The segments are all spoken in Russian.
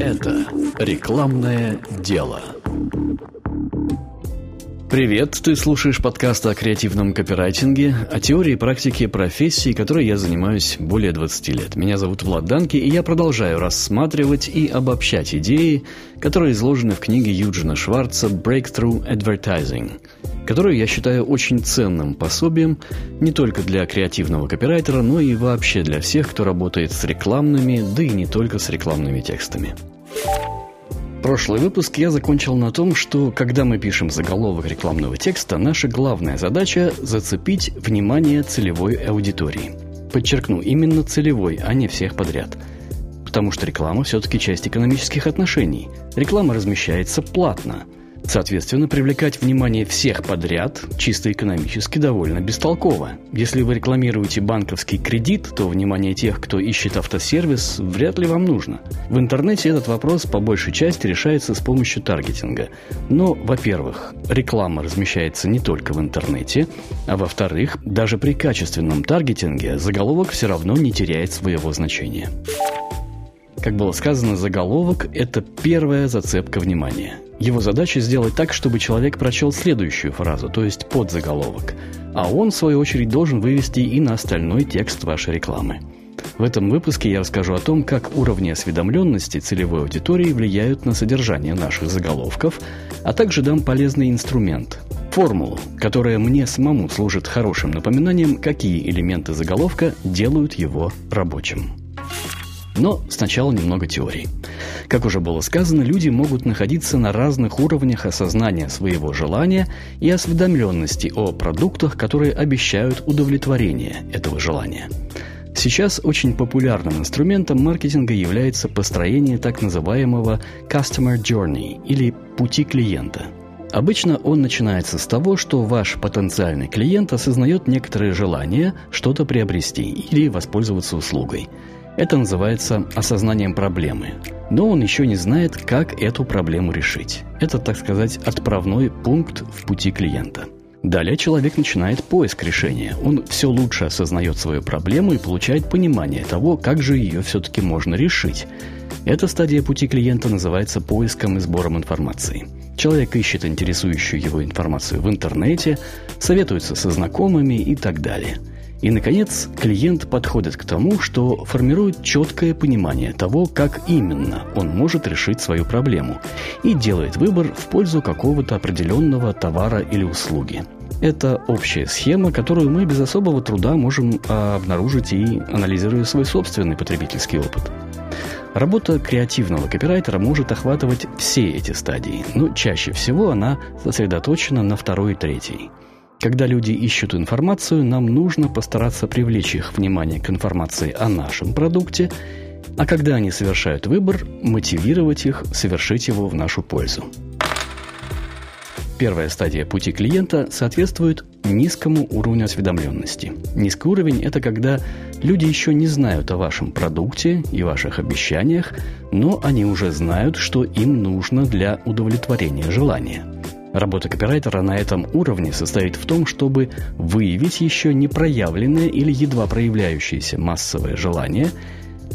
Это рекламное дело. Привет, ты слушаешь подкаст о креативном копирайтинге, о теории и практике профессии, которой я занимаюсь более 20 лет. Меня зовут Влад Данки, и я продолжаю рассматривать и обобщать идеи, которые изложены в книге Юджина Шварца «Breakthrough Advertising», которую я считаю очень ценным пособием не только для креативного копирайтера, но и вообще для всех, кто работает с рекламными, да и не только с рекламными текстами. Прошлый выпуск я закончил на том, что когда мы пишем заголовок рекламного текста, наша главная задача – зацепить внимание целевой аудитории. Подчеркну, именно целевой, а не всех подряд. Потому что реклама все-таки часть экономических отношений. Реклама размещается платно – Соответственно, привлекать внимание всех подряд чисто экономически довольно бестолково. Если вы рекламируете банковский кредит, то внимание тех, кто ищет автосервис, вряд ли вам нужно. В интернете этот вопрос по большей части решается с помощью таргетинга. Но, во-первых, реклама размещается не только в интернете, а во-вторых, даже при качественном таргетинге заголовок все равно не теряет своего значения. Как было сказано, заголовок – это первая зацепка внимания – его задача сделать так, чтобы человек прочел следующую фразу, то есть подзаголовок, а он, в свою очередь, должен вывести и на остальной текст вашей рекламы. В этом выпуске я расскажу о том, как уровни осведомленности целевой аудитории влияют на содержание наших заголовков, а также дам полезный инструмент – формулу, которая мне самому служит хорошим напоминанием, какие элементы заголовка делают его рабочим. Но сначала немного теории. Как уже было сказано, люди могут находиться на разных уровнях осознания своего желания и осведомленности о продуктах, которые обещают удовлетворение этого желания. Сейчас очень популярным инструментом маркетинга является построение так называемого Customer Journey или пути клиента – Обычно он начинается с того, что ваш потенциальный клиент осознает некоторые желания что-то приобрести или воспользоваться услугой. Это называется осознанием проблемы. Но он еще не знает, как эту проблему решить. Это, так сказать, отправной пункт в пути клиента. Далее человек начинает поиск решения. Он все лучше осознает свою проблему и получает понимание того, как же ее все-таки можно решить. Эта стадия пути клиента называется поиском и сбором информации. Человек ищет интересующую его информацию в интернете, советуется со знакомыми и так далее – и, наконец, клиент подходит к тому, что формирует четкое понимание того, как именно он может решить свою проблему, и делает выбор в пользу какого-то определенного товара или услуги. Это общая схема, которую мы без особого труда можем а, обнаружить и анализируя свой собственный потребительский опыт. Работа креативного копирайтера может охватывать все эти стадии, но чаще всего она сосредоточена на второй и третьей – когда люди ищут информацию, нам нужно постараться привлечь их внимание к информации о нашем продукте, а когда они совершают выбор, мотивировать их совершить его в нашу пользу. Первая стадия пути клиента соответствует низкому уровню осведомленности. Низкий уровень – это когда люди еще не знают о вашем продукте и ваших обещаниях, но они уже знают, что им нужно для удовлетворения желания – Работа копирайтера на этом уровне состоит в том, чтобы выявить еще не проявленное или едва проявляющееся массовое желание,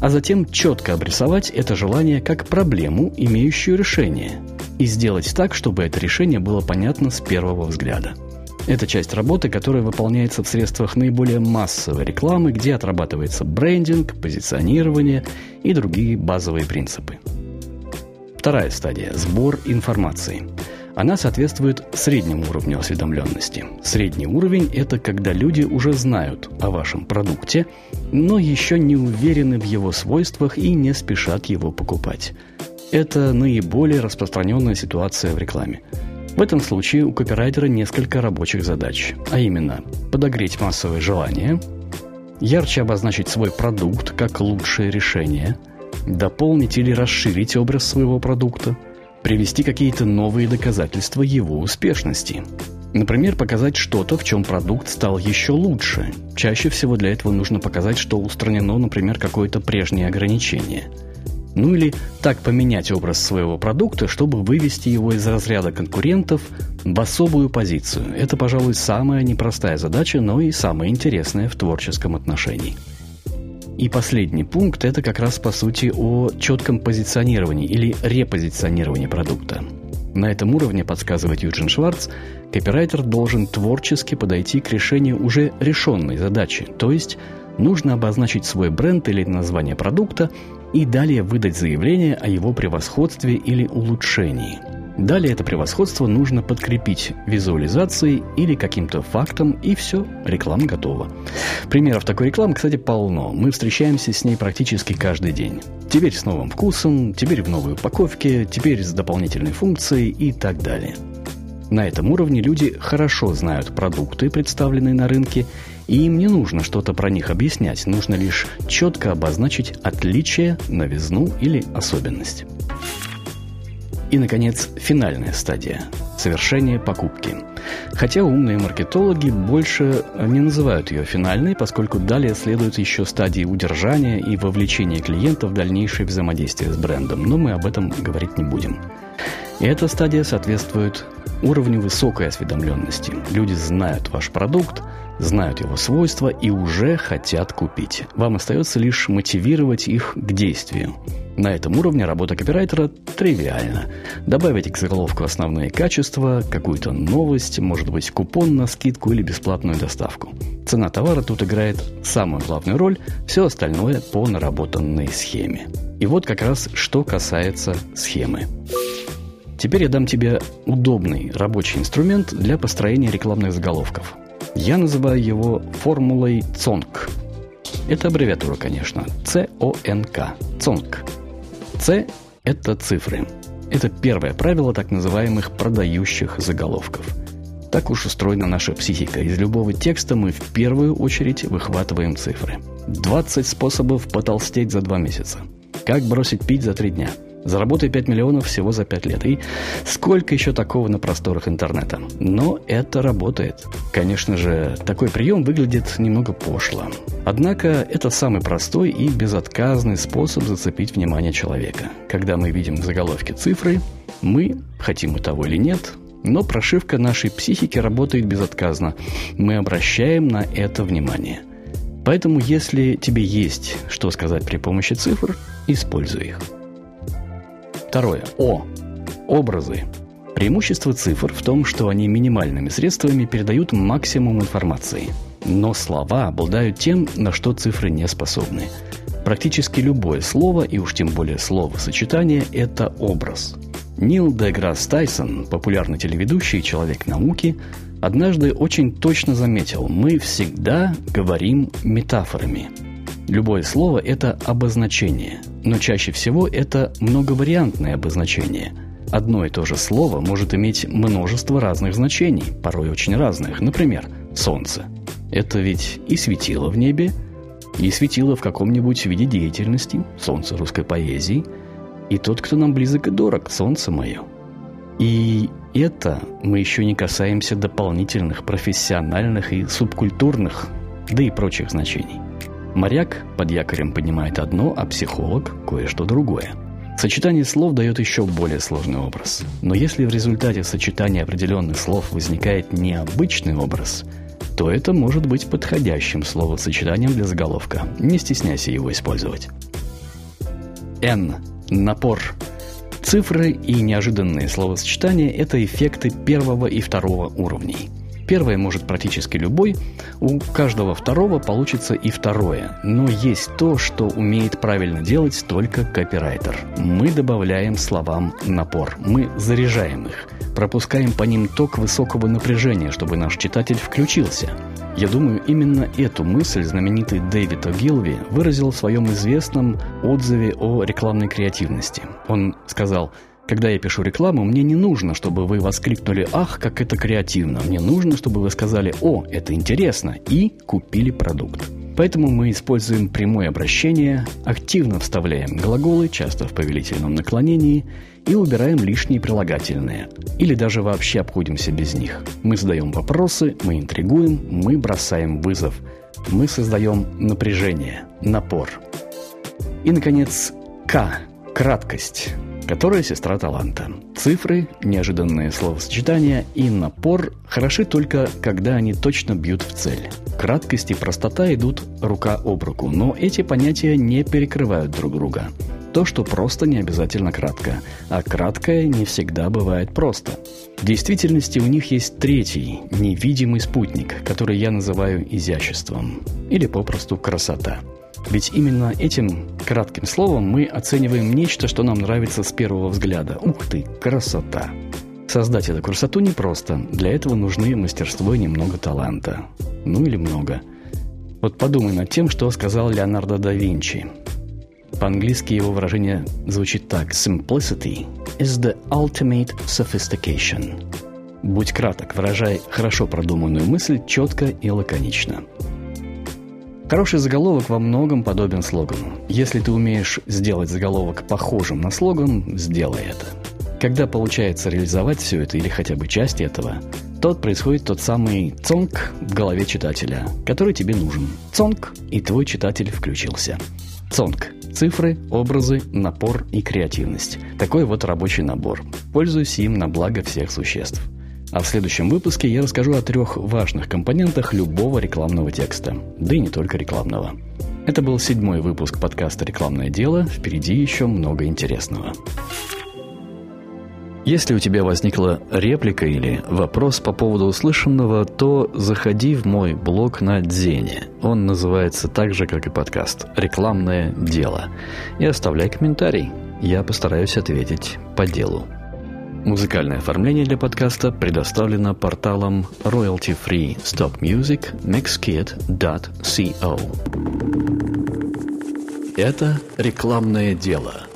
а затем четко обрисовать это желание как проблему, имеющую решение, и сделать так, чтобы это решение было понятно с первого взгляда. Это часть работы, которая выполняется в средствах наиболее массовой рекламы, где отрабатывается брендинг, позиционирование и другие базовые принципы. Вторая стадия – сбор информации – она соответствует среднему уровню осведомленности. Средний уровень – это когда люди уже знают о вашем продукте, но еще не уверены в его свойствах и не спешат его покупать. Это наиболее распространенная ситуация в рекламе. В этом случае у копирайтера несколько рабочих задач, а именно подогреть массовое желание, ярче обозначить свой продукт как лучшее решение, дополнить или расширить образ своего продукта – привести какие-то новые доказательства его успешности. Например, показать что-то, в чем продукт стал еще лучше. Чаще всего для этого нужно показать, что устранено, например, какое-то прежнее ограничение. Ну или так поменять образ своего продукта, чтобы вывести его из разряда конкурентов в особую позицию. Это, пожалуй, самая непростая задача, но и самая интересная в творческом отношении. И последний пункт – это как раз, по сути, о четком позиционировании или репозиционировании продукта. На этом уровне, подсказывает Юджин Шварц, копирайтер должен творчески подойти к решению уже решенной задачи, то есть нужно обозначить свой бренд или название продукта и далее выдать заявление о его превосходстве или улучшении – Далее это превосходство нужно подкрепить визуализацией или каким-то фактом, и все, реклама готова. Примеров такой рекламы, кстати, полно. Мы встречаемся с ней практически каждый день. Теперь с новым вкусом, теперь в новой упаковке, теперь с дополнительной функцией и так далее. На этом уровне люди хорошо знают продукты, представленные на рынке, и им не нужно что-то про них объяснять, нужно лишь четко обозначить отличие, новизну или особенность. И, наконец, финальная стадия – совершение покупки. Хотя умные маркетологи больше не называют ее финальной, поскольку далее следуют еще стадии удержания и вовлечения клиента в дальнейшее взаимодействие с брендом, но мы об этом говорить не будем. И эта стадия соответствует уровню высокой осведомленности. Люди знают ваш продукт, знают его свойства и уже хотят купить. Вам остается лишь мотивировать их к действию. На этом уровне работа копирайтера тривиальна. Добавить к заголовку основные качества, какую-то новость, может быть купон на скидку или бесплатную доставку. Цена товара тут играет самую главную роль, все остальное по наработанной схеме. И вот как раз что касается схемы. Теперь я дам тебе удобный рабочий инструмент для построения рекламных заголовков. Я называю его формулой ЦОНК. Это аббревиатура, конечно. C-O-N-K. ЦОНК. C – это цифры. Это первое правило так называемых продающих заголовков. Так уж устроена наша психика. Из любого текста мы в первую очередь выхватываем цифры. 20 способов потолстеть за 2 месяца. Как бросить пить за 3 дня – Заработай 5 миллионов всего за 5 лет. И сколько еще такого на просторах интернета? Но это работает. Конечно же, такой прием выглядит немного пошло. Однако это самый простой и безотказный способ зацепить внимание человека. Когда мы видим в заголовке цифры, мы, хотим мы того или нет, но прошивка нашей психики работает безотказно. Мы обращаем на это внимание. Поэтому, если тебе есть что сказать при помощи цифр, используй их. Второе. О. Образы. Преимущество цифр в том, что они минимальными средствами передают максимум информации. Но слова обладают тем, на что цифры не способны. Практически любое слово, и уж тем более словосочетание, это образ. Нил Деграсс Тайсон, популярный телеведущий и человек науки, однажды очень точно заметил, мы всегда говорим метафорами – Любое слово – это обозначение, но чаще всего это многовариантное обозначение. Одно и то же слово может иметь множество разных значений, порой очень разных. Например, «солнце». Это ведь и светило в небе, и светило в каком-нибудь виде деятельности, солнце русской поэзии, и тот, кто нам близок и дорог, солнце мое. И это мы еще не касаемся дополнительных профессиональных и субкультурных, да и прочих значений. Моряк под якорем поднимает одно, а психолог – кое-что другое. Сочетание слов дает еще более сложный образ. Но если в результате сочетания определенных слов возникает необычный образ, то это может быть подходящим словосочетанием для заголовка. Не стесняйся его использовать. N. Напор. Цифры и неожиданные словосочетания – это эффекты первого и второго уровней – Первое может практически любой, у каждого второго получится и второе. Но есть то, что умеет правильно делать только копирайтер. Мы добавляем словам напор, мы заряжаем их, пропускаем по ним ток высокого напряжения, чтобы наш читатель включился. Я думаю, именно эту мысль знаменитый Дэвид О'Гилви выразил в своем известном отзыве о рекламной креативности. Он сказал – когда я пишу рекламу, мне не нужно, чтобы вы воскликнули «Ах, как это креативно!» Мне нужно, чтобы вы сказали «О, это интересно!» и купили продукт. Поэтому мы используем прямое обращение, активно вставляем глаголы, часто в повелительном наклонении, и убираем лишние прилагательные. Или даже вообще обходимся без них. Мы задаем вопросы, мы интригуем, мы бросаем вызов. Мы создаем напряжение, напор. И, наконец, К – краткость. Которая сестра таланта. Цифры, неожиданные словосочетания и напор хороши только, когда они точно бьют в цель. Краткость и простота идут рука об руку, но эти понятия не перекрывают друг друга. То, что просто не обязательно кратко, а краткое не всегда бывает просто. В действительности у них есть третий, невидимый спутник, который я называю изяществом, или попросту красота. Ведь именно этим кратким словом мы оцениваем нечто, что нам нравится с первого взгляда. Ух ты, красота! Создать эту красоту непросто. Для этого нужны мастерство и немного таланта. Ну или много. Вот подумай над тем, что сказал Леонардо да Винчи. По-английски его выражение звучит так. Simplicity is the ultimate sophistication. Будь краток, выражай хорошо продуманную мысль четко и лаконично. Хороший заголовок во многом подобен слогану. Если ты умеешь сделать заголовок похожим на слоган, сделай это. Когда получается реализовать все это или хотя бы часть этого, тот происходит тот самый цонг в голове читателя, который тебе нужен. Цонг, и твой читатель включился. Цонг Цифры, образы, напор и креативность. Такой вот рабочий набор. Пользуюсь им на благо всех существ. А в следующем выпуске я расскажу о трех важных компонентах любого рекламного текста. Да и не только рекламного. Это был седьмой выпуск подкаста «Рекламное дело». Впереди еще много интересного. Если у тебя возникла реплика или вопрос по поводу услышанного, то заходи в мой блог на Дзене. Он называется так же, как и подкаст «Рекламное дело». И оставляй комментарий. Я постараюсь ответить по делу. Музыкальное оформление для подкаста предоставлено порталом royalty-free stop music mixkit.co. Это рекламное дело –